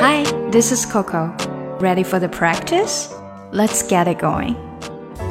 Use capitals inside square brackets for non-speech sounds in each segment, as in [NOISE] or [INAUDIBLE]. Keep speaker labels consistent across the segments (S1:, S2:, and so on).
S1: Hi, this is Coco. Ready for the practice? Let's get it going.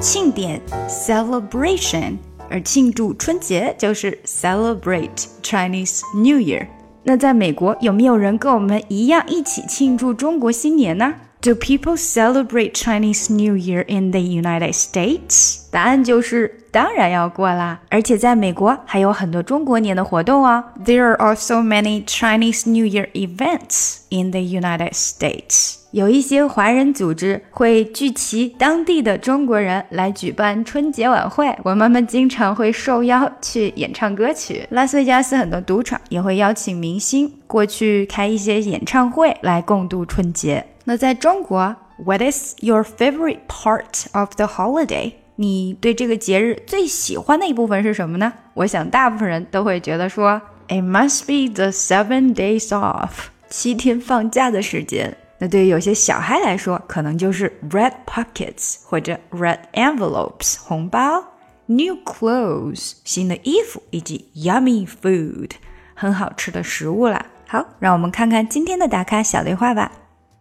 S1: 庆典 celebration，而庆祝春节就是 celebrate Chinese New Year。那在美国有没有人跟我们一样一起庆祝中国新年呢 ？Do people celebrate Chinese New Year in the United States？答案就是当然要过啦，而且在美国还有很多中国年的活动哦。There are also many Chinese New Year events in the United States。有一些华人组织会聚齐当地的中国人来举办春节晚会，我妈妈经常会受邀去演唱歌曲。拉斯维加斯很多赌场也会邀请明星过去开一些演唱会来共度春节。那在中国，What is your favorite part of the holiday？你对这个节日最喜欢的一部分是什么呢？我想大部分人都会觉得说，It must be the seven days off，七天放假的时间。那对于有些小孩来说，可能就是 red pockets 或者 red envelopes 红包，new clothes 新的衣服，以及 yummy food 很好吃的食物啦。好，让我们看看今天的打卡小对话吧。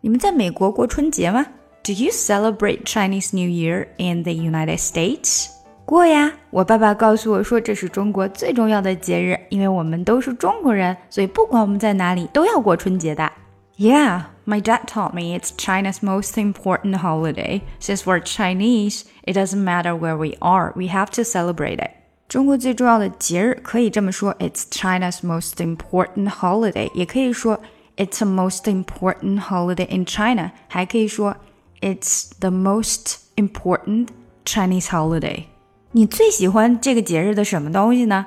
S1: 你们在美国过春节吗？Do you celebrate Chinese New Year in the United States？过呀，我爸爸告诉我说这是中国最重要的节日，因为我们都是中国人，所以不管我们在哪里都要过春节的。Yeah, my dad taught me it's China's most important holiday. Since we're Chinese, it doesn't matter where we are, we have to celebrate it. 中国最重要的节日可以这么说，It's China's most important holiday，也可以说。 it's the most important holiday in China，还可以说 It's the most important Chinese holiday。你最喜欢这个节日的什么东西呢？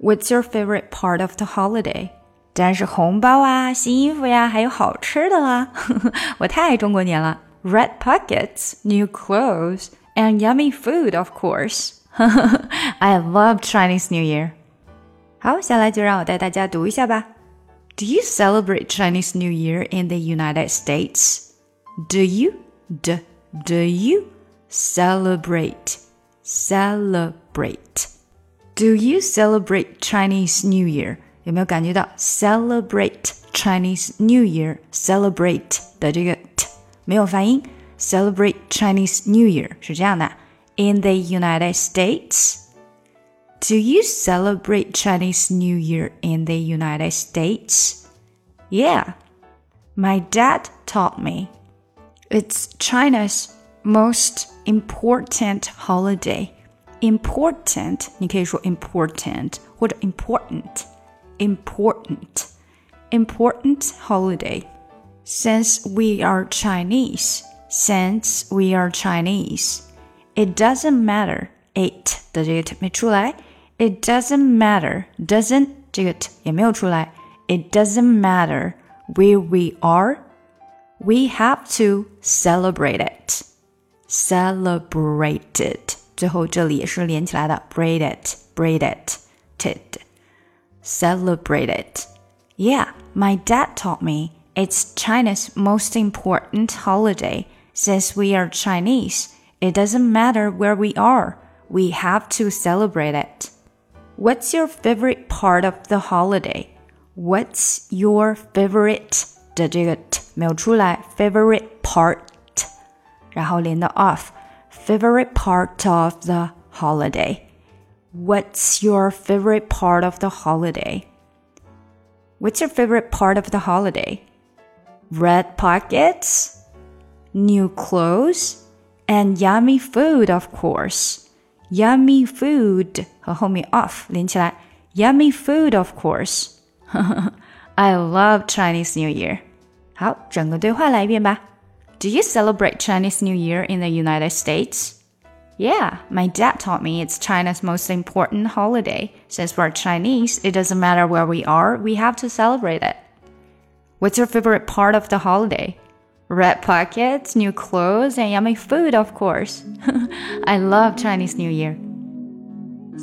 S1: What's your favorite part of the holiday？当然是红包啊、新衣服呀，还有好吃的啦。我太爱中国年了！Red [LAUGHS] pockets, new clothes, and yummy food, of course. [LAUGHS] I love Chinese New Year. 好，下来就让我带大家读一下吧。 do you celebrate Chinese New Year in the United States? Do you? D, do you celebrate? Celebrate. Do you celebrate Chinese New Year? 有没有感觉到 celebrate Chinese New Year celebrate 的这个 t 没有发音？Celebrate Chinese New Year 是这样的。In the United States, do you celebrate Chinese New Year in the United States? Yeah, my dad taught me. It's China's most important holiday. Important, 你可以说 important 或者 important, important, important holiday. Since we are Chinese, since we are Chinese, it doesn't matter. It 的这个 t 没出来。 it doesn't matter. Doesn't 这个 t 也没有出来。It doesn't matter where we are. We have to celebrate it. Celebrate it. 最后这里也是连起来的。Braid it. Braid it. Tid. Celebrate it. Yeah, my dad taught me it's China's most important holiday. Since we are Chinese, it doesn't matter where we are. We have to celebrate it. What's your favorite part of the holiday? What's your favorite 的这个 t 没有出来，favorite part，然后连到 off。Favorite part of the holiday. What's your favorite part of the holiday? What's your favorite part of the holiday? Red pockets, new clothes, and yummy food, of course. Yummy food 和后面 off 连起来，Yummy food of course. I [LAUGHS] love Chinese New Year. 好，整个对话来一遍吧。Do you celebrate Chinese New Year in the United States? Yeah, my dad taught me it's China's most important holiday. Since we're Chinese, it doesn't matter where we are, we have to celebrate it. What's your favorite part of the holiday? Red pockets, new clothes, and yummy food, of course. [LAUGHS] I love Chinese New Year.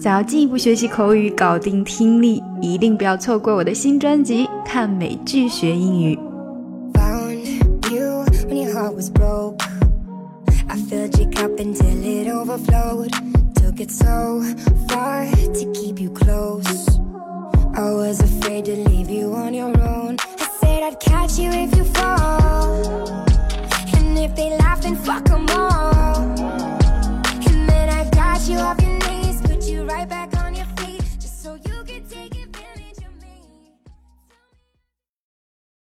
S1: 想要进一步学习口语，搞定听力，一定不要错过我的新专辑《看美剧学英语》。Found you when your heart was broke. I filled your cup until it overflowed. Took it so far to keep you close. I was afraid to leave you on your own. said I'd catch you if you fall.
S2: And if they laugh, then fuck them all.